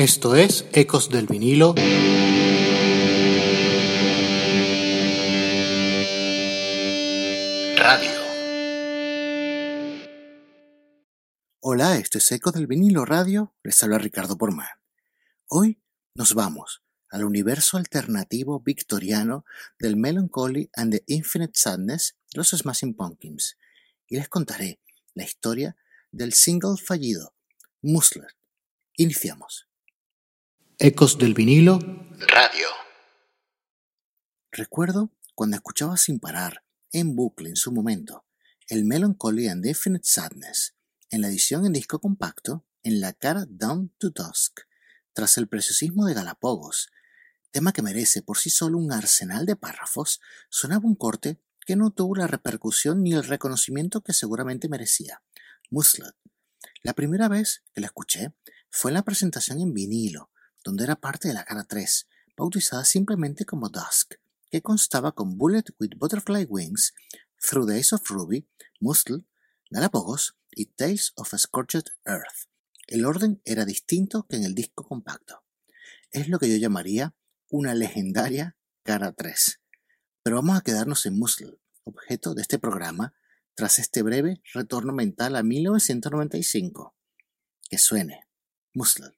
Esto es Ecos del vinilo. Radio. Hola, esto es Ecos del vinilo radio. Les habla Ricardo Porman. Hoy nos vamos al universo alternativo victoriano del Melancholy and the Infinite Sadness de los Smashing Pumpkins y les contaré la historia del single fallido, Musler. Iniciamos. Ecos del vinilo. Radio. Recuerdo cuando escuchaba sin parar, en bucle en su momento, el Melancholy and Infinite Sadness, en la edición en disco compacto, en la cara Down to Dusk, tras el preciosismo de Galapagos, tema que merece por sí solo un arsenal de párrafos, sonaba un corte que no tuvo la repercusión ni el reconocimiento que seguramente merecía. Muslet. La primera vez que la escuché fue en la presentación en vinilo, donde era parte de la cara 3, bautizada simplemente como Dusk, que constaba con Bullet with Butterfly Wings, Through Days of Ruby, Muscle, Galapagos y Tales of a Scorched Earth. El orden era distinto que en el disco compacto. Es lo que yo llamaría una legendaria cara 3. Pero vamos a quedarnos en Muscle, objeto de este programa, tras este breve retorno mental a 1995. Que suene. Muscle.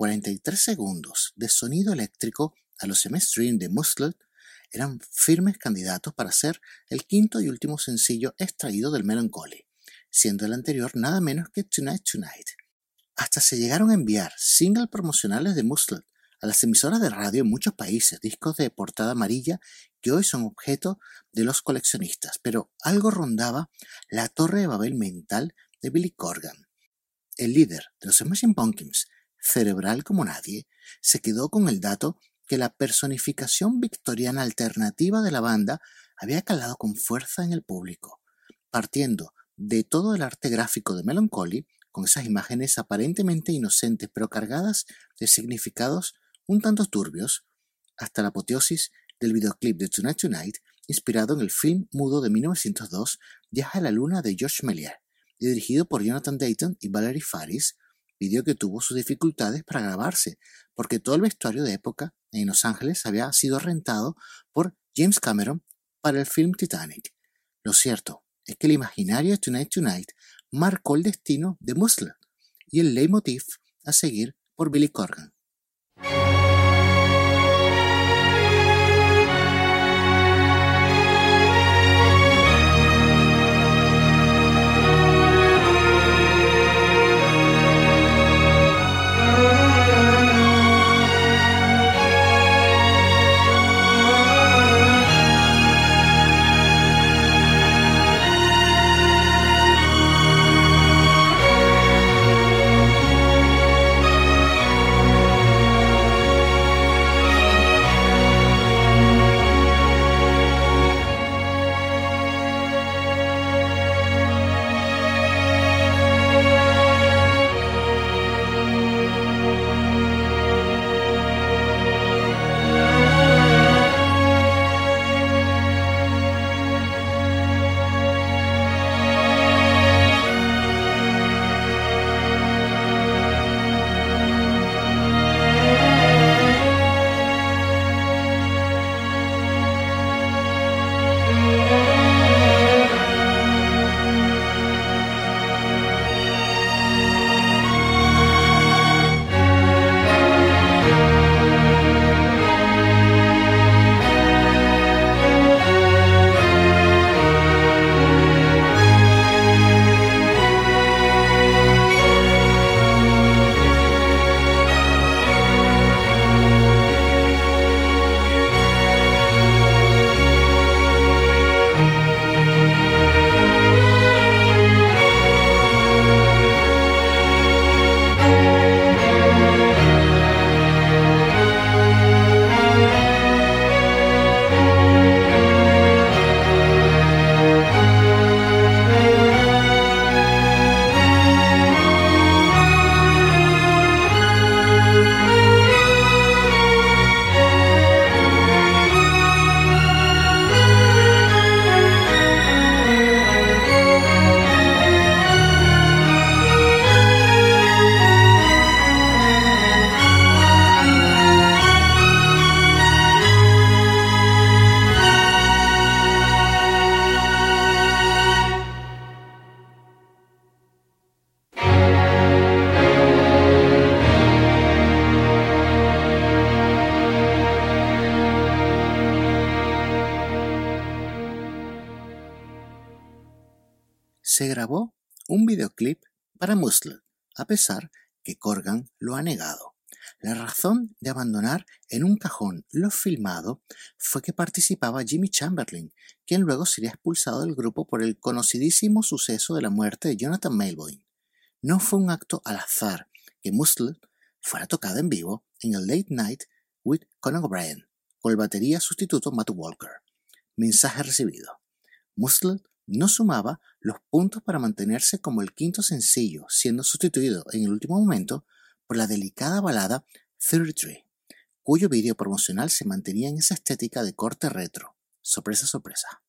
43 segundos de sonido eléctrico a los MS-Dream de Muscle eran firmes candidatos para ser el quinto y último sencillo extraído del Melancholy, siendo el anterior nada menos que Tonight Tonight. Hasta se llegaron a enviar singles promocionales de Muscle a las emisoras de radio en muchos países, discos de portada amarilla que hoy son objeto de los coleccionistas, pero algo rondaba la torre de Babel mental de Billy Corgan. El líder de los Smashing Pumpkins, cerebral como nadie, se quedó con el dato que la personificación victoriana alternativa de la banda había calado con fuerza en el público, partiendo de todo el arte gráfico de Melancholy, con esas imágenes aparentemente inocentes pero cargadas de significados un tanto turbios, hasta la apoteosis del videoclip de Tonight Tonight, inspirado en el film mudo de 1902 Viaja a la Luna de George Méliès, dirigido por Jonathan Dayton y Valerie Faris, video que tuvo sus dificultades para grabarse, porque todo el vestuario de época en Los Ángeles había sido rentado por James Cameron para el film Titanic. Lo cierto es que el imaginario Tonight Tonight marcó el destino de Muscle y el leitmotiv a seguir por Billy Corgan. Se grabó un videoclip para Muscle, a pesar que Corgan lo ha negado. La razón de abandonar en un cajón lo filmado fue que participaba Jimmy Chamberlain, quien luego sería expulsado del grupo por el conocidísimo suceso de la muerte de Jonathan Melvoin. No fue un acto al azar que Muscle fuera tocado en vivo en el Late Night with Conan O'Brien, con el batería sustituto Matt Walker. Mensaje recibido. Muscle no sumaba los puntos para mantenerse como el quinto sencillo, siendo sustituido en el último momento por la delicada balada 33, cuyo vídeo promocional se mantenía en esa estética de corte retro. Sorpresa, sorpresa.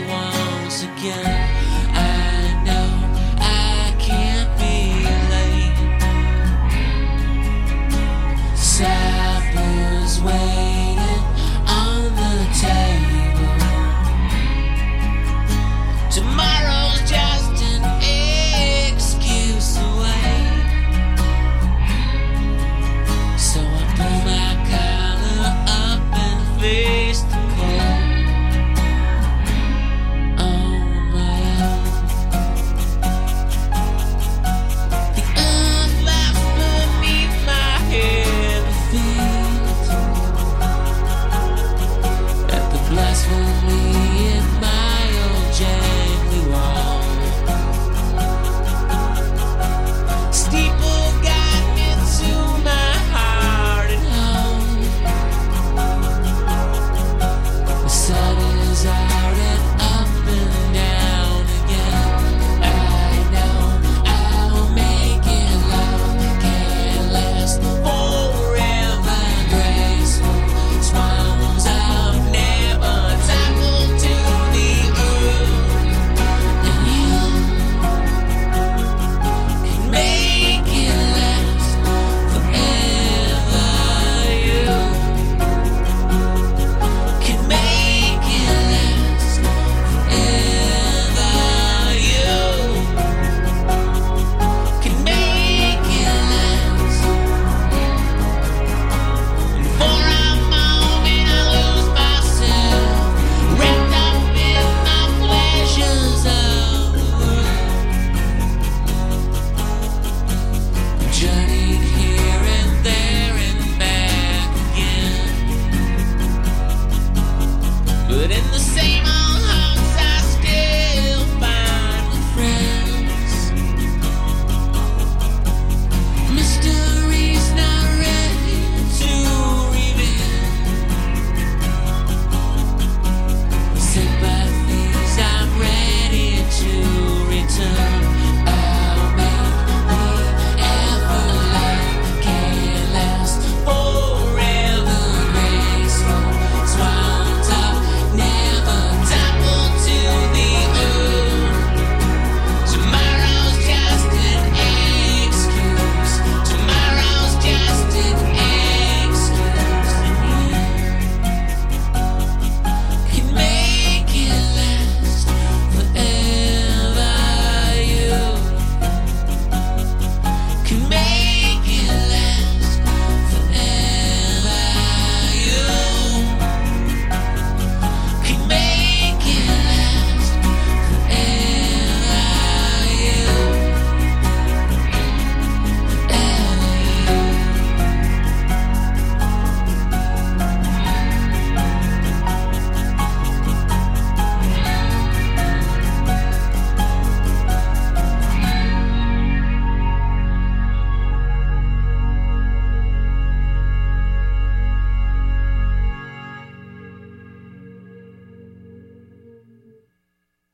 once again.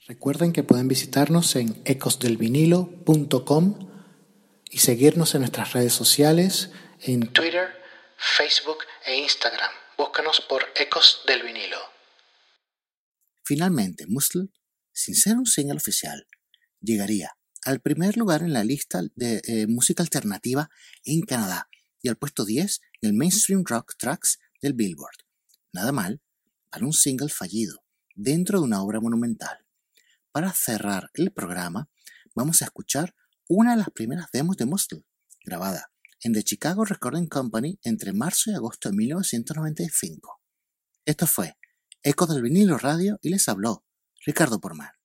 Recuerden que pueden visitarnos en ecosdelvinilo.com y seguirnos en nuestras redes sociales en Twitter, Facebook e Instagram. Búscanos por Ecos del Vinilo. Finalmente, Muscle, sin ser un single oficial, llegaría al primer lugar en la lista de eh, música alternativa en Canadá y al puesto 10 en el Mainstream Rock Tracks del Billboard. Nada mal para un single fallido dentro de una obra monumental. Para cerrar el programa, vamos a escuchar una de las primeras demos de Muscle, grabada en The Chicago Recording Company entre marzo y agosto de 1995. Esto fue Eco del vinilo radio y les habló Ricardo Porman.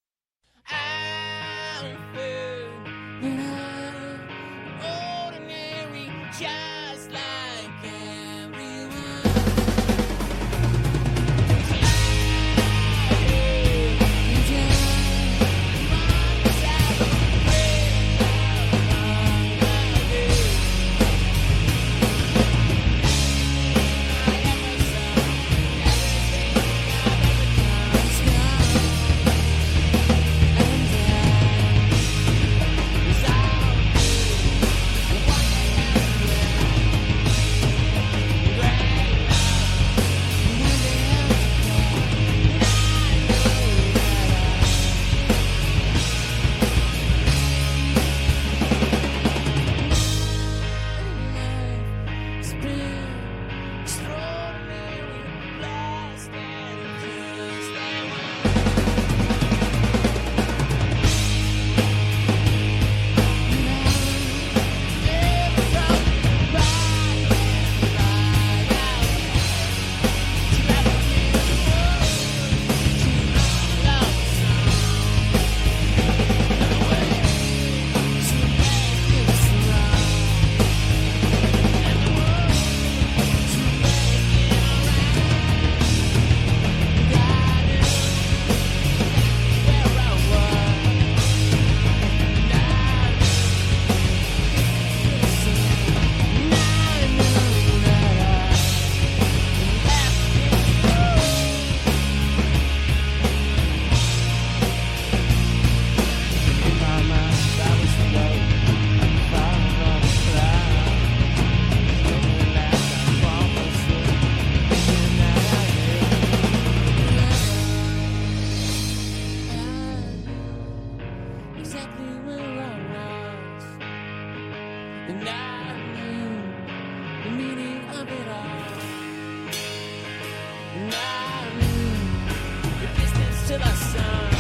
exactly where I was. And I knew the meaning of it all. And I knew the distance to the sun.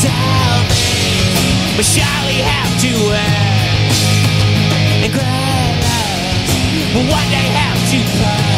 salvation, but surely have to wear And cry lies what they have to pay.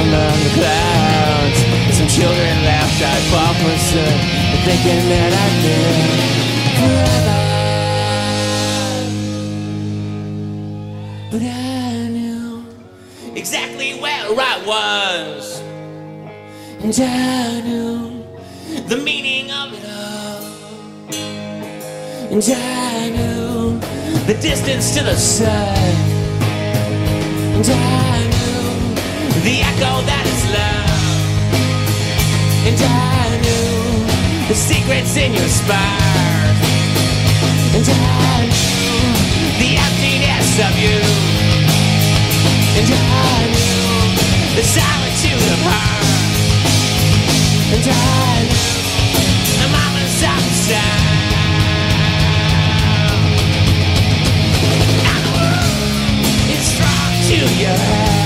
Among the clouds, some children laughed, I fall for sun, thinking that I'd live forever. But I knew exactly where I was, and I knew the meaning of it all. And I knew the distance to the sun. And I the echo that is love. And I knew the secrets in your spine. And I knew the emptiness of you. And I knew the solitude of her. And I knew the moments of the is strong to your head.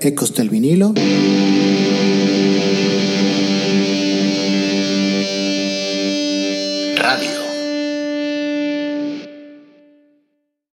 Ecos del vinilo.